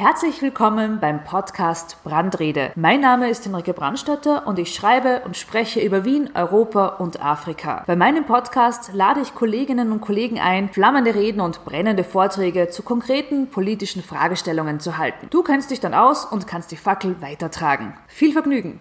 Herzlich willkommen beim Podcast Brandrede. Mein Name ist Henrike Brandstatter und ich schreibe und spreche über Wien, Europa und Afrika. Bei meinem Podcast lade ich Kolleginnen und Kollegen ein, flammende Reden und brennende Vorträge zu konkreten politischen Fragestellungen zu halten. Du kennst dich dann aus und kannst die Fackel weitertragen. Viel Vergnügen!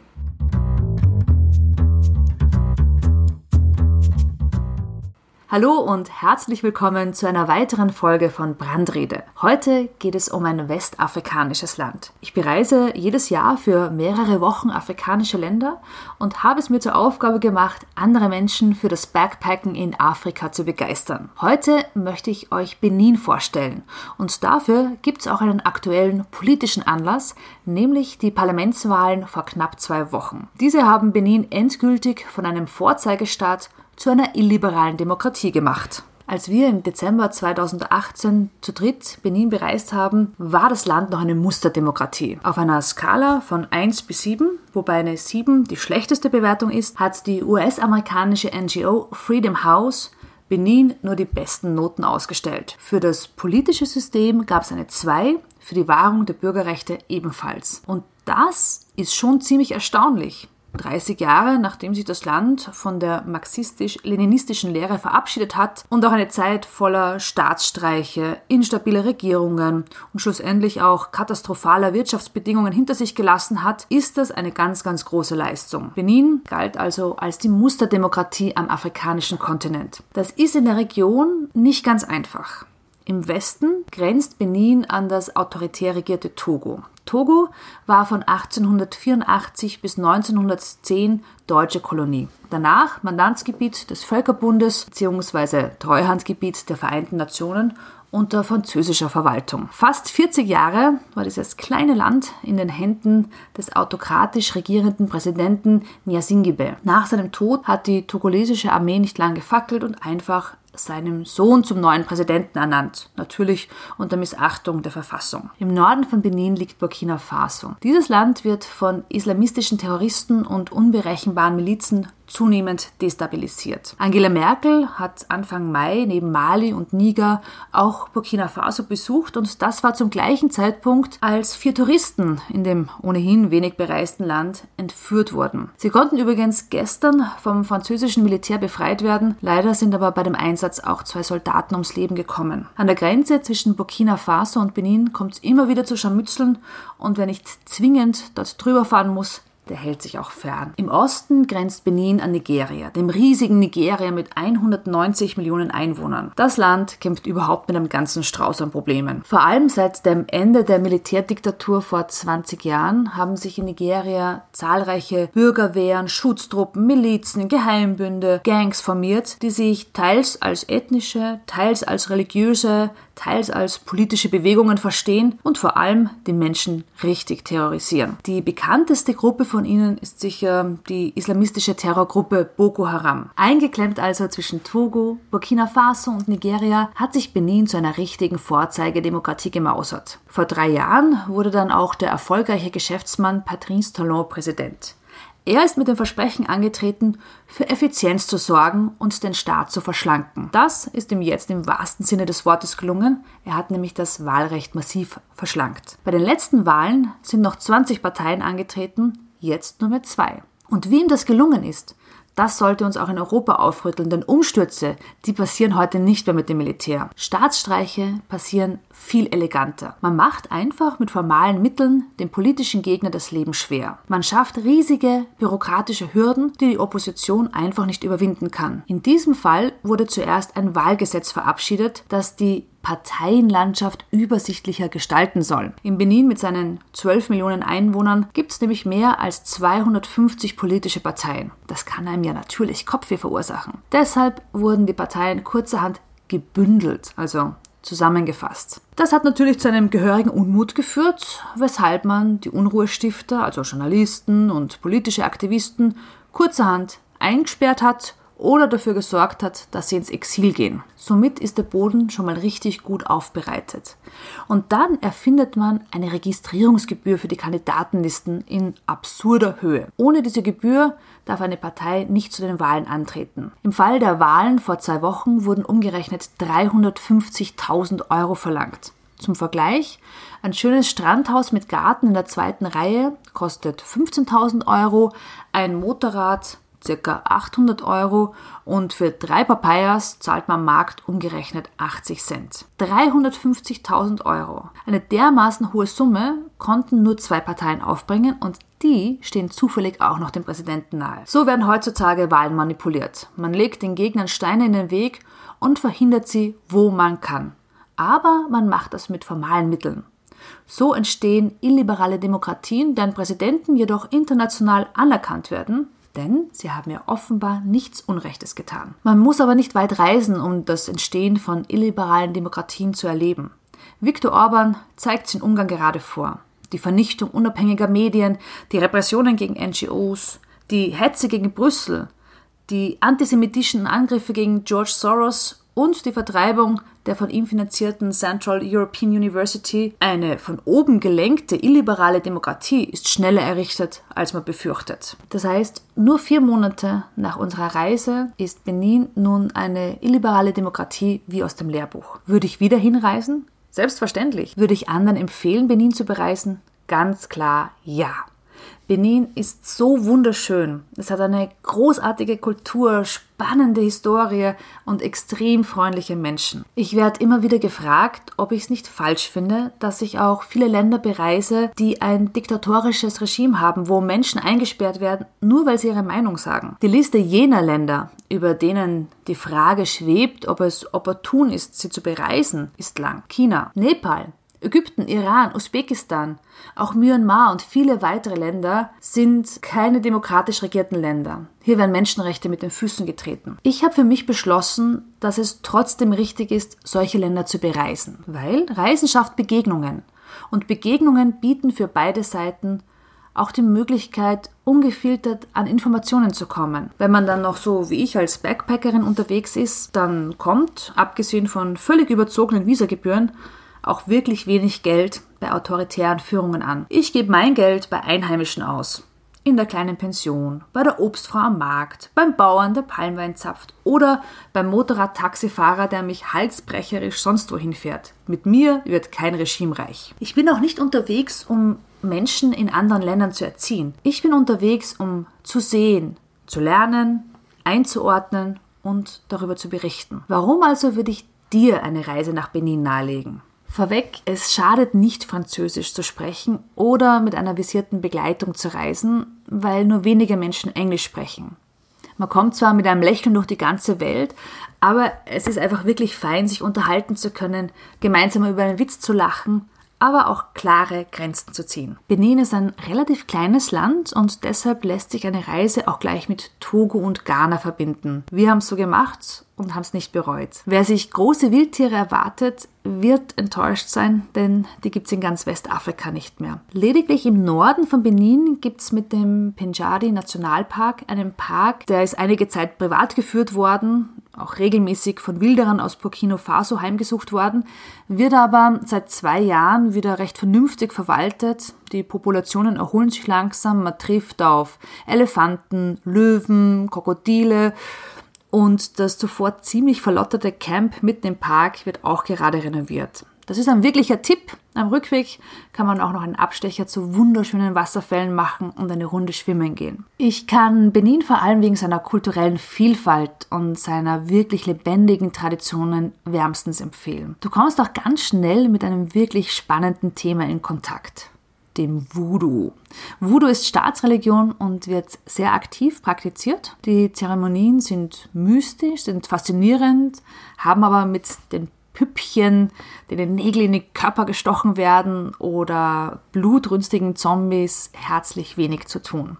Hallo und herzlich willkommen zu einer weiteren Folge von Brandrede. Heute geht es um ein westafrikanisches Land. Ich bereise jedes Jahr für mehrere Wochen afrikanische Länder und habe es mir zur Aufgabe gemacht, andere Menschen für das Backpacken in Afrika zu begeistern. Heute möchte ich euch Benin vorstellen und dafür gibt es auch einen aktuellen politischen Anlass, nämlich die Parlamentswahlen vor knapp zwei Wochen. Diese haben Benin endgültig von einem Vorzeigestaat zu einer illiberalen Demokratie gemacht. Als wir im Dezember 2018 zu dritt Benin bereist haben, war das Land noch eine Musterdemokratie. Auf einer Skala von 1 bis 7, wobei eine 7 die schlechteste Bewertung ist, hat die US-amerikanische NGO Freedom House Benin nur die besten Noten ausgestellt. Für das politische System gab es eine 2, für die Wahrung der Bürgerrechte ebenfalls. Und das ist schon ziemlich erstaunlich. 30 Jahre nachdem sich das Land von der marxistisch-leninistischen Lehre verabschiedet hat und auch eine Zeit voller Staatsstreiche, instabile Regierungen und schlussendlich auch katastrophaler Wirtschaftsbedingungen hinter sich gelassen hat, ist das eine ganz, ganz große Leistung. Benin galt also als die Musterdemokratie am afrikanischen Kontinent. Das ist in der Region nicht ganz einfach. Im Westen grenzt Benin an das autoritär regierte Togo. Togo war von 1884 bis 1910 deutsche Kolonie. Danach Mandantsgebiet des Völkerbundes bzw. Treuhandgebiet der Vereinten Nationen unter französischer Verwaltung. Fast 40 Jahre war dieses kleine Land in den Händen des autokratisch regierenden Präsidenten Nyasingibe. Nach seinem Tod hat die togolesische Armee nicht lang gefackelt und einfach seinem Sohn zum neuen Präsidenten ernannt, natürlich unter Missachtung der Verfassung. Im Norden von Benin liegt Burkina Faso. Dieses Land wird von islamistischen Terroristen und unberechenbaren Milizen zunehmend destabilisiert. Angela Merkel hat Anfang Mai neben Mali und Niger auch Burkina Faso besucht und das war zum gleichen Zeitpunkt, als vier Touristen in dem ohnehin wenig bereisten Land entführt wurden. Sie konnten übrigens gestern vom französischen Militär befreit werden, leider sind aber bei dem Einsatz auch zwei Soldaten ums Leben gekommen. An der Grenze zwischen Burkina Faso und Benin kommt es immer wieder zu Scharmützeln und wer nicht zwingend dort drüber fahren muss, der hält sich auch fern. Im Osten grenzt Benin an Nigeria, dem riesigen Nigeria mit 190 Millionen Einwohnern. Das Land kämpft überhaupt mit einem ganzen Strauß an Problemen. Vor allem seit dem Ende der Militärdiktatur vor 20 Jahren haben sich in Nigeria zahlreiche Bürgerwehren, Schutztruppen, Milizen, Geheimbünde, Gangs formiert, die sich teils als ethnische, teils als religiöse, teils als politische Bewegungen verstehen und vor allem die Menschen richtig terrorisieren. Die bekannteste Gruppe von ihnen ist sicher die islamistische Terrorgruppe Boko Haram. Eingeklemmt also zwischen Togo, Burkina Faso und Nigeria hat sich Benin zu einer richtigen Vorzeigedemokratie gemausert. Vor drei Jahren wurde dann auch der erfolgreiche Geschäftsmann Patrice Talon Präsident. Er ist mit dem Versprechen angetreten, für Effizienz zu sorgen und den Staat zu verschlanken. Das ist ihm jetzt im wahrsten Sinne des Wortes gelungen. Er hat nämlich das Wahlrecht massiv verschlankt. Bei den letzten Wahlen sind noch 20 Parteien angetreten, jetzt nur mehr zwei. Und wie ihm das gelungen ist, das sollte uns auch in Europa aufrütteln, denn Umstürze, die passieren heute nicht mehr mit dem Militär. Staatsstreiche passieren viel eleganter. Man macht einfach mit formalen Mitteln dem politischen Gegner das Leben schwer. Man schafft riesige bürokratische Hürden, die die Opposition einfach nicht überwinden kann. In diesem Fall wurde zuerst ein Wahlgesetz verabschiedet, das die Parteienlandschaft übersichtlicher gestalten soll. In Benin mit seinen 12 Millionen Einwohnern gibt es nämlich mehr als 250 politische Parteien. Das kann einem ja natürlich Kopfweh verursachen. Deshalb wurden die Parteien kurzerhand gebündelt, also zusammengefasst. Das hat natürlich zu einem gehörigen Unmut geführt, weshalb man die Unruhestifter, also Journalisten und politische Aktivisten, kurzerhand eingesperrt hat oder dafür gesorgt hat, dass sie ins Exil gehen. Somit ist der Boden schon mal richtig gut aufbereitet. Und dann erfindet man eine Registrierungsgebühr für die Kandidatenlisten in absurder Höhe. Ohne diese Gebühr darf eine Partei nicht zu den Wahlen antreten. Im Fall der Wahlen vor zwei Wochen wurden umgerechnet 350.000 Euro verlangt. Zum Vergleich, ein schönes Strandhaus mit Garten in der zweiten Reihe kostet 15.000 Euro, ein Motorrad ca. 800 Euro und für drei Papayas zahlt man Markt umgerechnet 80 Cent. 350.000 Euro. Eine dermaßen hohe Summe konnten nur zwei Parteien aufbringen und die stehen zufällig auch noch dem Präsidenten nahe. So werden heutzutage Wahlen manipuliert. Man legt den Gegnern Steine in den Weg und verhindert sie, wo man kann aber man macht das mit formalen Mitteln. So entstehen illiberale Demokratien, deren Präsidenten jedoch international anerkannt werden, denn sie haben ja offenbar nichts Unrechtes getan. Man muss aber nicht weit reisen, um das Entstehen von illiberalen Demokratien zu erleben. Viktor Orban zeigt es in Ungarn gerade vor. Die Vernichtung unabhängiger Medien, die Repressionen gegen NGOs, die Hetze gegen Brüssel, die antisemitischen Angriffe gegen George Soros und die Vertreibung der von ihm finanzierten Central European University, eine von oben gelenkte illiberale Demokratie, ist schneller errichtet, als man befürchtet. Das heißt, nur vier Monate nach unserer Reise ist Benin nun eine illiberale Demokratie wie aus dem Lehrbuch. Würde ich wieder hinreisen? Selbstverständlich. Würde ich anderen empfehlen, Benin zu bereisen? Ganz klar ja. Benin ist so wunderschön. Es hat eine großartige Kultur, spannende Historie und extrem freundliche Menschen. Ich werde immer wieder gefragt, ob ich es nicht falsch finde, dass ich auch viele Länder bereise, die ein diktatorisches Regime haben, wo Menschen eingesperrt werden, nur weil sie ihre Meinung sagen. Die Liste jener Länder, über denen die Frage schwebt, ob es opportun ist, sie zu bereisen, ist lang. China, Nepal, Ägypten, Iran, Usbekistan, auch Myanmar und viele weitere Länder sind keine demokratisch regierten Länder. Hier werden Menschenrechte mit den Füßen getreten. Ich habe für mich beschlossen, dass es trotzdem richtig ist, solche Länder zu bereisen, weil Reisen schafft Begegnungen und Begegnungen bieten für beide Seiten auch die Möglichkeit, ungefiltert an Informationen zu kommen. Wenn man dann noch so wie ich als Backpackerin unterwegs ist, dann kommt, abgesehen von völlig überzogenen Visagebühren, auch wirklich wenig Geld bei autoritären Führungen an. Ich gebe mein Geld bei Einheimischen aus. In der kleinen Pension, bei der Obstfrau am Markt, beim Bauern, der Palmwein zapft oder beim Motorrad-Taxifahrer, der mich halsbrecherisch sonst wohin fährt. Mit mir wird kein Regime reich. Ich bin auch nicht unterwegs, um Menschen in anderen Ländern zu erziehen. Ich bin unterwegs, um zu sehen, zu lernen, einzuordnen und darüber zu berichten. Warum also würde ich dir eine Reise nach Benin nahelegen? Vorweg, es schadet nicht, Französisch zu sprechen oder mit einer visierten Begleitung zu reisen, weil nur wenige Menschen Englisch sprechen. Man kommt zwar mit einem Lächeln durch die ganze Welt, aber es ist einfach wirklich fein, sich unterhalten zu können, gemeinsam über einen Witz zu lachen aber auch klare Grenzen zu ziehen. Benin ist ein relativ kleines Land und deshalb lässt sich eine Reise auch gleich mit Togo und Ghana verbinden. Wir haben es so gemacht und haben es nicht bereut. Wer sich große Wildtiere erwartet, wird enttäuscht sein, denn die gibt es in ganz Westafrika nicht mehr. Lediglich im Norden von Benin gibt es mit dem Penjadi Nationalpark einen Park, der ist einige Zeit privat geführt worden, auch regelmäßig von Wilderern aus Burkina Faso heimgesucht worden, wird aber seit zwei Jahren wieder recht vernünftig verwaltet. Die Populationen erholen sich langsam, man trifft auf Elefanten, Löwen, Krokodile und das zuvor ziemlich verlotterte Camp mitten im Park wird auch gerade renoviert. Das ist ein wirklicher Tipp. Am Rückweg kann man auch noch einen Abstecher zu wunderschönen Wasserfällen machen und eine Runde schwimmen gehen. Ich kann Benin vor allem wegen seiner kulturellen Vielfalt und seiner wirklich lebendigen Traditionen wärmstens empfehlen. Du kommst auch ganz schnell mit einem wirklich spannenden Thema in Kontakt dem Voodoo. Voodoo ist Staatsreligion und wird sehr aktiv praktiziert. Die Zeremonien sind mystisch, sind faszinierend, haben aber mit den Püppchen, denen Nägel in den Körper gestochen werden oder blutrünstigen Zombies herzlich wenig zu tun.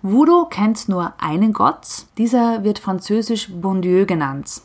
Voodoo kennt nur einen Gott, dieser wird französisch Bon Dieu genannt.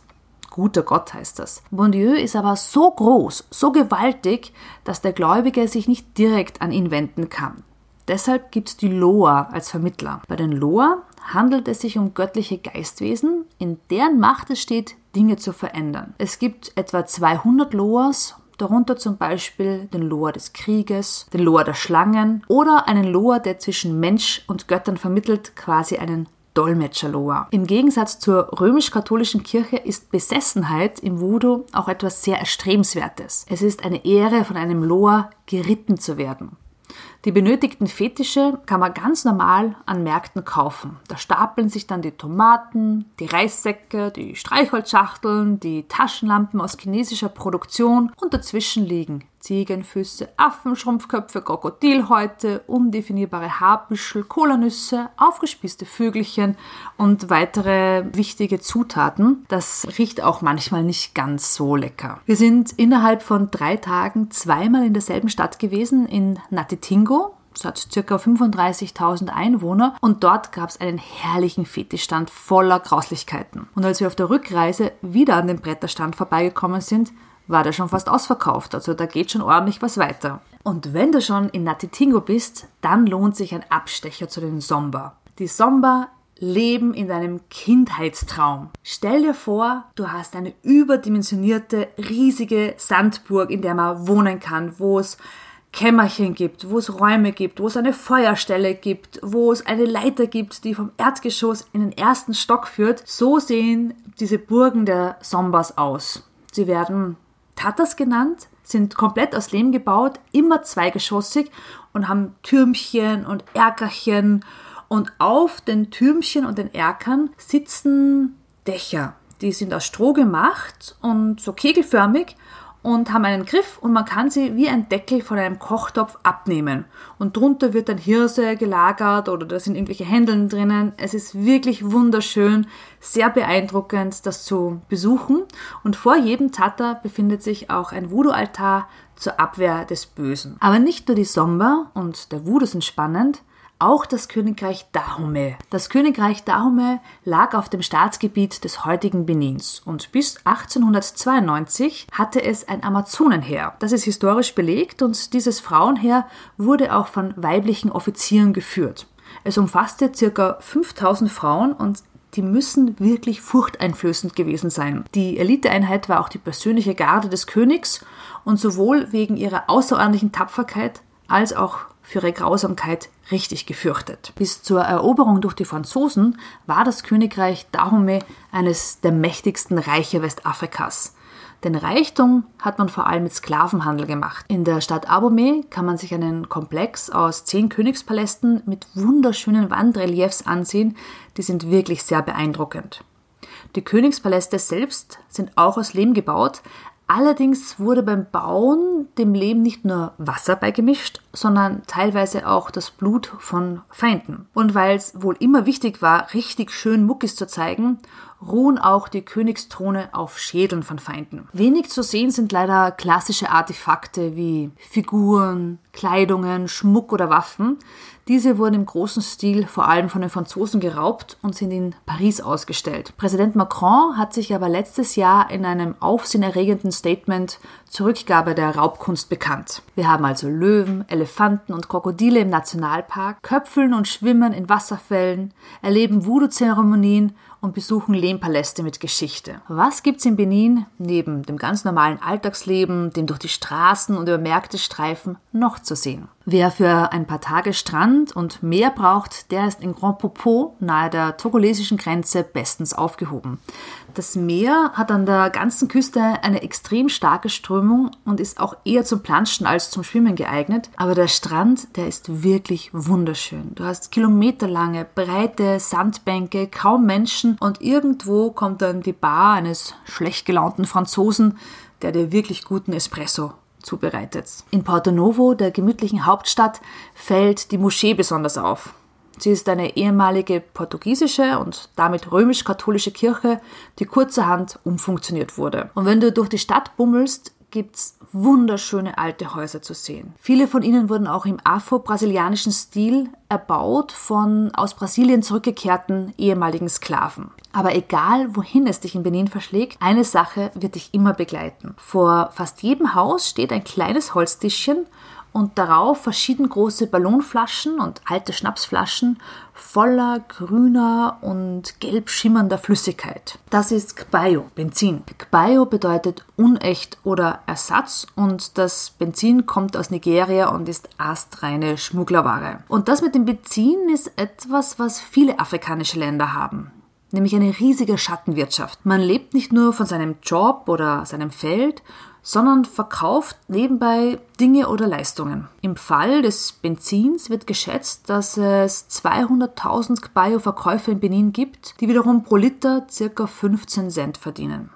Guter Gott heißt das. Bon Dieu ist aber so groß, so gewaltig, dass der Gläubige sich nicht direkt an ihn wenden kann. Deshalb gibt es die Loa als Vermittler. Bei den Loa handelt es sich um göttliche Geistwesen, in deren Macht es steht, Dinge zu verändern. Es gibt etwa 200 Loas, darunter zum Beispiel den Loa des Krieges, den Loa der Schlangen oder einen Loa, der zwischen Mensch und Göttern vermittelt, quasi einen Dolmetscherloa. Im Gegensatz zur römisch-katholischen Kirche ist Besessenheit im Voodoo auch etwas sehr Erstrebenswertes. Es ist eine Ehre, von einem Loa geritten zu werden. Die benötigten Fetische kann man ganz normal an Märkten kaufen. Da stapeln sich dann die Tomaten, die Reissäcke, die Streichholzschachteln, die Taschenlampen aus chinesischer Produktion und dazwischen liegen Ziegenfüße, Affenschrumpfköpfe, Krokodilhäute, undefinierbare Haarbüschel, Kolanüsse, aufgespießte Vögelchen und weitere wichtige Zutaten. Das riecht auch manchmal nicht ganz so lecker. Wir sind innerhalb von drei Tagen zweimal in derselben Stadt gewesen, in Natitingo, es hat ca. 35.000 Einwohner und dort gab es einen herrlichen Fetischstand voller Grauslichkeiten. Und als wir auf der Rückreise wieder an dem Bretterstand vorbeigekommen sind, war der schon fast ausverkauft, also da geht schon ordentlich was weiter. Und wenn du schon in Natitingo bist, dann lohnt sich ein Abstecher zu den Somba. Die Somba leben in deinem Kindheitstraum. Stell dir vor, du hast eine überdimensionierte, riesige Sandburg, in der man wohnen kann, wo es Kämmerchen gibt, wo es Räume gibt, wo es eine Feuerstelle gibt, wo es eine Leiter gibt, die vom Erdgeschoss in den ersten Stock führt. So sehen diese Burgen der Sombas aus. Sie werden Tatas genannt, sind komplett aus Lehm gebaut, immer zweigeschossig und haben Türmchen und Erkerchen. Und auf den Türmchen und den Erkern sitzen Dächer. Die sind aus Stroh gemacht und so kegelförmig und haben einen Griff und man kann sie wie ein Deckel von einem Kochtopf abnehmen. Und drunter wird dann Hirse gelagert oder da sind irgendwelche Händeln drinnen. Es ist wirklich wunderschön, sehr beeindruckend, das zu besuchen. Und vor jedem Tata befindet sich auch ein Voodoo-Altar zur Abwehr des Bösen. Aber nicht nur die Somba und der Voodoo sind spannend, auch das Königreich Dahomey. Das Königreich Dahomey lag auf dem Staatsgebiet des heutigen Benins und bis 1892 hatte es ein Amazonenheer. Das ist historisch belegt und dieses Frauenheer wurde auch von weiblichen Offizieren geführt. Es umfasste ca. 5000 Frauen und die müssen wirklich furchteinflößend gewesen sein. Die Eliteeinheit war auch die persönliche Garde des Königs und sowohl wegen ihrer außerordentlichen Tapferkeit als auch für ihre Grausamkeit richtig gefürchtet. Bis zur Eroberung durch die Franzosen war das Königreich Dahomey eines der mächtigsten Reiche Westafrikas. Den Reichtum hat man vor allem mit Sklavenhandel gemacht. In der Stadt Abomey kann man sich einen Komplex aus zehn Königspalästen mit wunderschönen Wandreliefs ansehen, die sind wirklich sehr beeindruckend. Die Königspaläste selbst sind auch aus Lehm gebaut, Allerdings wurde beim Bauen dem Lehm nicht nur Wasser beigemischt, sondern teilweise auch das Blut von Feinden. Und weil es wohl immer wichtig war, richtig schön Muckis zu zeigen, ruhen auch die Königsthrone auf Schädeln von Feinden. Wenig zu sehen sind leider klassische Artefakte wie Figuren, Kleidungen, Schmuck oder Waffen. Diese wurden im großen Stil vor allem von den Franzosen geraubt und sind in Paris ausgestellt. Präsident Macron hat sich aber letztes Jahr in einem aufsehenerregenden Statement zur Rückgabe der Raubkunst bekannt. Wir haben also Löwen, Elefanten und Krokodile im Nationalpark, köpfeln und schwimmen in Wasserfällen, erleben Voodoo-Zeremonien und besuchen Lehmpaläste mit Geschichte. Was gibt's in Benin neben dem ganz normalen Alltagsleben, dem durch die Straßen und über Märkte streifen, noch zu sehen? Wer für ein paar Tage Strand und Meer braucht, der ist in Grand Popo nahe der togolesischen Grenze bestens aufgehoben. Das Meer hat an der ganzen Küste eine extrem starke Strömung und ist auch eher zum Planschen als zum Schwimmen geeignet. Aber der Strand, der ist wirklich wunderschön. Du hast kilometerlange, breite Sandbänke, kaum Menschen und irgendwo kommt dann die Bar eines schlecht gelaunten Franzosen, der dir wirklich guten Espresso zubereitet. In Porto Novo, der gemütlichen Hauptstadt, fällt die Moschee besonders auf. Sie ist eine ehemalige portugiesische und damit römisch-katholische Kirche, die kurzerhand umfunktioniert wurde. Und wenn du durch die Stadt bummelst, gibt's wunderschöne alte Häuser zu sehen. Viele von ihnen wurden auch im afro-brasilianischen Stil erbaut von aus Brasilien zurückgekehrten ehemaligen Sklaven. Aber egal, wohin es dich in Benin verschlägt, eine Sache wird dich immer begleiten. Vor fast jedem Haus steht ein kleines Holztischchen und darauf verschieden große Ballonflaschen und alte Schnapsflaschen voller grüner und gelb schimmernder Flüssigkeit. Das ist Kbayo, Benzin. Kbayo bedeutet unecht oder Ersatz und das Benzin kommt aus Nigeria und ist astreine Schmugglerware. Und das mit dem Benzin ist etwas, was viele afrikanische Länder haben nämlich eine riesige Schattenwirtschaft. Man lebt nicht nur von seinem Job oder seinem Feld, sondern verkauft nebenbei Dinge oder Leistungen. Im Fall des Benzins wird geschätzt, dass es 200.000 Bio-Verkäufer in Benin gibt, die wiederum pro Liter ca. 15 Cent verdienen.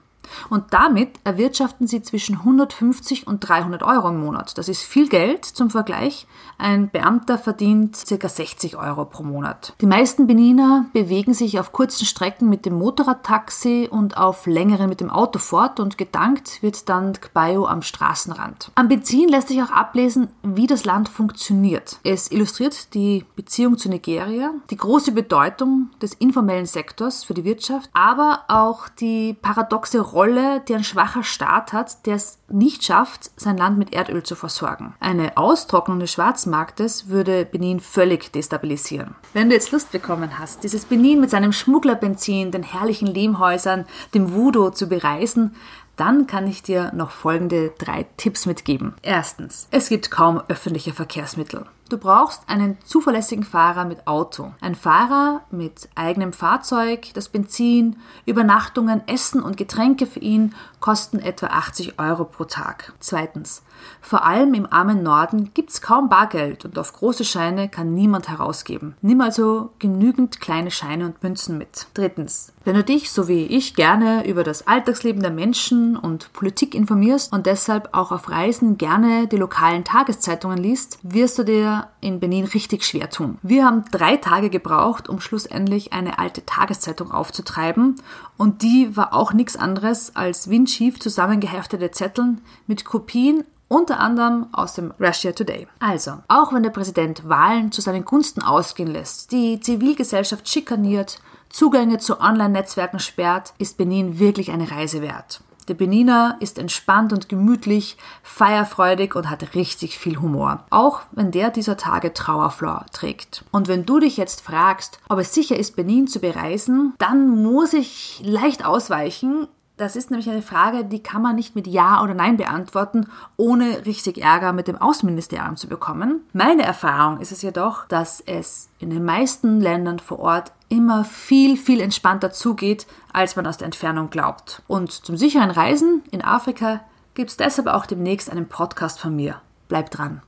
Und damit erwirtschaften sie zwischen 150 und 300 Euro im Monat. Das ist viel Geld zum Vergleich. Ein Beamter verdient ca. 60 Euro pro Monat. Die meisten Beniner bewegen sich auf kurzen Strecken mit dem Motorradtaxi und auf längeren mit dem Auto fort und gedankt wird dann Kbayo am Straßenrand. Am Benzin lässt sich auch ablesen, wie das Land funktioniert. Es illustriert die Beziehung zu Nigeria, die große Bedeutung des informellen Sektors für die Wirtschaft, aber auch die paradoxe Rolle, die ein schwacher Staat hat, der es nicht schafft, sein Land mit Erdöl zu versorgen. Eine Austrocknung des Schwarzmarktes würde Benin völlig destabilisieren. Wenn du jetzt Lust bekommen hast, dieses Benin mit seinem Schmugglerbenzin, den herrlichen Lehmhäusern, dem Voodoo zu bereisen, dann kann ich dir noch folgende drei Tipps mitgeben. Erstens, es gibt kaum öffentliche Verkehrsmittel. Du brauchst einen zuverlässigen Fahrer mit Auto. Ein Fahrer mit eigenem Fahrzeug, das Benzin, Übernachtungen, Essen und Getränke für ihn kosten etwa 80 Euro pro Tag. Zweitens, vor allem im armen Norden gibt es kaum Bargeld und auf große Scheine kann niemand herausgeben. Nimm also genügend kleine Scheine und Münzen mit. Drittens, wenn du dich, so wie ich, gerne über das Alltagsleben der Menschen und Politik informierst und deshalb auch auf Reisen gerne die lokalen Tageszeitungen liest, wirst du dir in Benin richtig schwer tun. Wir haben drei Tage gebraucht, um schlussendlich eine alte Tageszeitung aufzutreiben und die war auch nichts anderes als windschief zusammengeheftete Zetteln mit Kopien unter anderem aus dem Russia Today. Also, auch wenn der Präsident Wahlen zu seinen Gunsten ausgehen lässt, die Zivilgesellschaft schikaniert, Zugänge zu Online-Netzwerken sperrt, ist Benin wirklich eine Reise wert. Der Beniner ist entspannt und gemütlich, feierfreudig und hat richtig viel Humor. Auch wenn der dieser Tage Trauerflor trägt. Und wenn du dich jetzt fragst, ob es sicher ist, Benin zu bereisen, dann muss ich leicht ausweichen das ist nämlich eine Frage, die kann man nicht mit Ja oder Nein beantworten, ohne richtig Ärger mit dem Außenministerium zu bekommen. Meine Erfahrung ist es jedoch, dass es in den meisten Ländern vor Ort immer viel, viel entspannter zugeht, als man aus der Entfernung glaubt. Und zum sicheren Reisen in Afrika gibt es deshalb auch demnächst einen Podcast von mir. Bleibt dran.